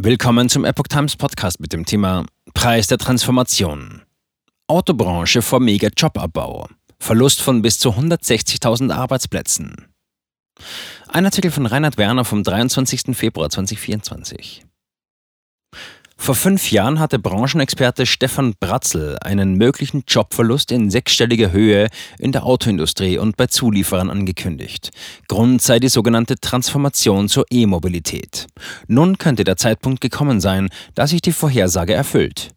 Willkommen zum Epoch Times Podcast mit dem Thema Preis der Transformation. Autobranche vor Mega-Jobabbau. Verlust von bis zu 160.000 Arbeitsplätzen. Ein Artikel von Reinhard Werner vom 23. Februar 2024. Vor fünf Jahren hatte Branchenexperte Stefan Bratzel einen möglichen Jobverlust in sechsstelliger Höhe in der Autoindustrie und bei Zulieferern angekündigt. Grund sei die sogenannte Transformation zur E-Mobilität. Nun könnte der Zeitpunkt gekommen sein, da sich die Vorhersage erfüllt.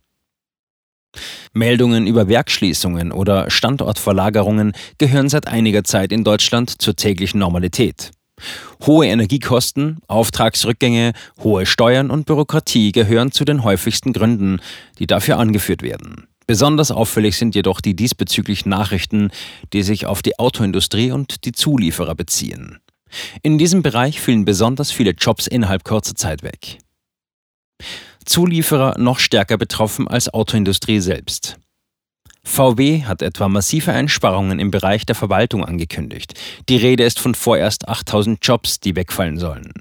Meldungen über Werkschließungen oder Standortverlagerungen gehören seit einiger Zeit in Deutschland zur täglichen Normalität. Hohe Energiekosten, Auftragsrückgänge, hohe Steuern und Bürokratie gehören zu den häufigsten Gründen, die dafür angeführt werden. Besonders auffällig sind jedoch die diesbezüglichen Nachrichten, die sich auf die Autoindustrie und die Zulieferer beziehen. In diesem Bereich fielen besonders viele Jobs innerhalb kurzer Zeit weg. Zulieferer noch stärker betroffen als Autoindustrie selbst. VW hat etwa massive Einsparungen im Bereich der Verwaltung angekündigt. Die Rede ist von vorerst 8000 Jobs, die wegfallen sollen.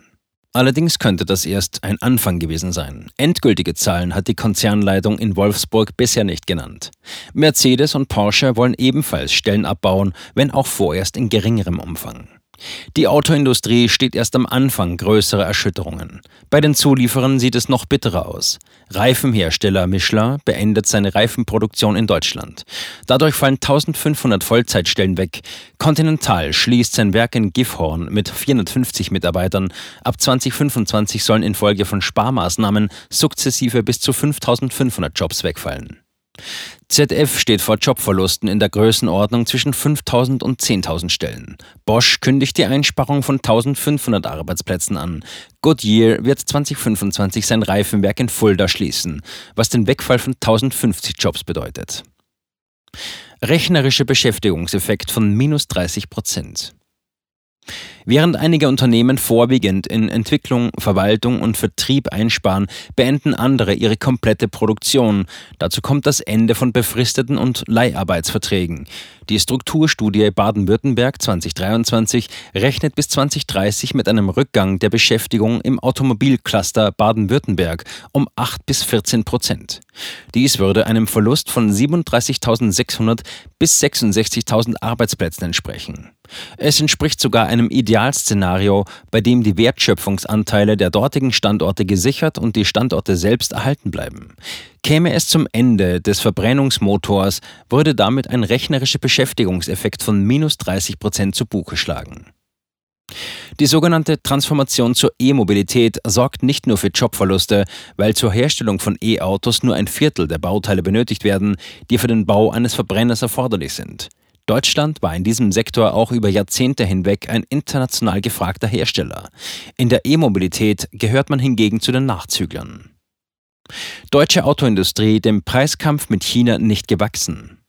Allerdings könnte das erst ein Anfang gewesen sein. Endgültige Zahlen hat die Konzernleitung in Wolfsburg bisher nicht genannt. Mercedes und Porsche wollen ebenfalls Stellen abbauen, wenn auch vorerst in geringerem Umfang. Die Autoindustrie steht erst am Anfang größerer Erschütterungen. Bei den Zulieferern sieht es noch bitterer aus. Reifenhersteller Michelin beendet seine Reifenproduktion in Deutschland. Dadurch fallen 1500 Vollzeitstellen weg. Continental schließt sein Werk in Gifhorn mit 450 Mitarbeitern. Ab 2025 sollen infolge von Sparmaßnahmen sukzessive bis zu 5500 Jobs wegfallen. ZF steht vor Jobverlusten in der Größenordnung zwischen 5000 und 10.000 Stellen. Bosch kündigt die Einsparung von 1500 Arbeitsplätzen an. Goodyear wird 2025 sein Reifenwerk in Fulda schließen, was den Wegfall von 1050 Jobs bedeutet. Rechnerischer Beschäftigungseffekt von minus 30 Prozent. Während einige Unternehmen vorwiegend in Entwicklung, Verwaltung und Vertrieb einsparen, beenden andere ihre komplette Produktion. Dazu kommt das Ende von befristeten und Leiharbeitsverträgen. Die Strukturstudie Baden-Württemberg 2023 rechnet bis 2030 mit einem Rückgang der Beschäftigung im Automobilcluster Baden-Württemberg um 8 bis 14 Prozent. Dies würde einem Verlust von 37.600 bis 66.000 Arbeitsplätzen entsprechen. Es entspricht sogar einem Idealszenario, bei dem die Wertschöpfungsanteile der dortigen Standorte gesichert und die Standorte selbst erhalten bleiben. Käme es zum Ende des Verbrennungsmotors, würde damit ein rechnerischer Beschäftigungseffekt von minus 30 Prozent zu Buche schlagen. Die sogenannte Transformation zur E-Mobilität sorgt nicht nur für Jobverluste, weil zur Herstellung von E-Autos nur ein Viertel der Bauteile benötigt werden, die für den Bau eines Verbrenners erforderlich sind. Deutschland war in diesem Sektor auch über Jahrzehnte hinweg ein international gefragter Hersteller. In der E-Mobilität gehört man hingegen zu den Nachzüglern. Deutsche Autoindustrie dem Preiskampf mit China nicht gewachsen.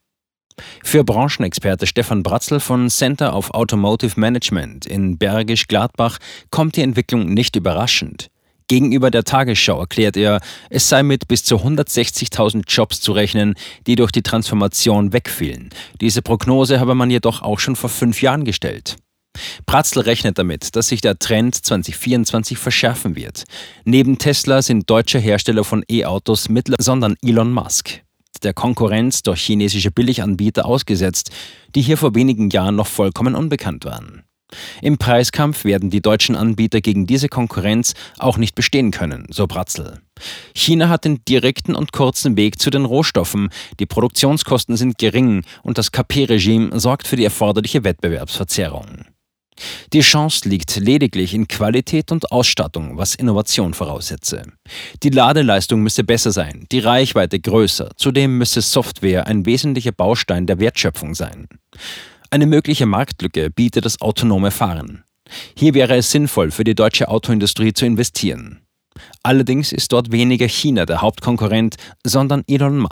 Für Branchenexperte Stefan Bratzel von Center of Automotive Management in Bergisch Gladbach kommt die Entwicklung nicht überraschend. Gegenüber der Tagesschau erklärt er, es sei mit bis zu 160.000 Jobs zu rechnen, die durch die Transformation wegfielen. Diese Prognose habe man jedoch auch schon vor fünf Jahren gestellt. Pratzl rechnet damit, dass sich der Trend 2024 verschärfen wird. Neben Tesla sind deutsche Hersteller von E-Autos mittler, sondern Elon Musk der Konkurrenz durch chinesische Billiganbieter ausgesetzt, die hier vor wenigen Jahren noch vollkommen unbekannt waren. Im Preiskampf werden die deutschen Anbieter gegen diese Konkurrenz auch nicht bestehen können, so Bratzel. China hat den direkten und kurzen Weg zu den Rohstoffen, die Produktionskosten sind gering und das KP-Regime sorgt für die erforderliche Wettbewerbsverzerrung. Die Chance liegt lediglich in Qualität und Ausstattung, was Innovation voraussetze. Die Ladeleistung müsse besser sein, die Reichweite größer, zudem müsse Software ein wesentlicher Baustein der Wertschöpfung sein. Eine mögliche Marktlücke bietet das autonome Fahren. Hier wäre es sinnvoll, für die deutsche Autoindustrie zu investieren. Allerdings ist dort weniger China der Hauptkonkurrent, sondern Elon Musk.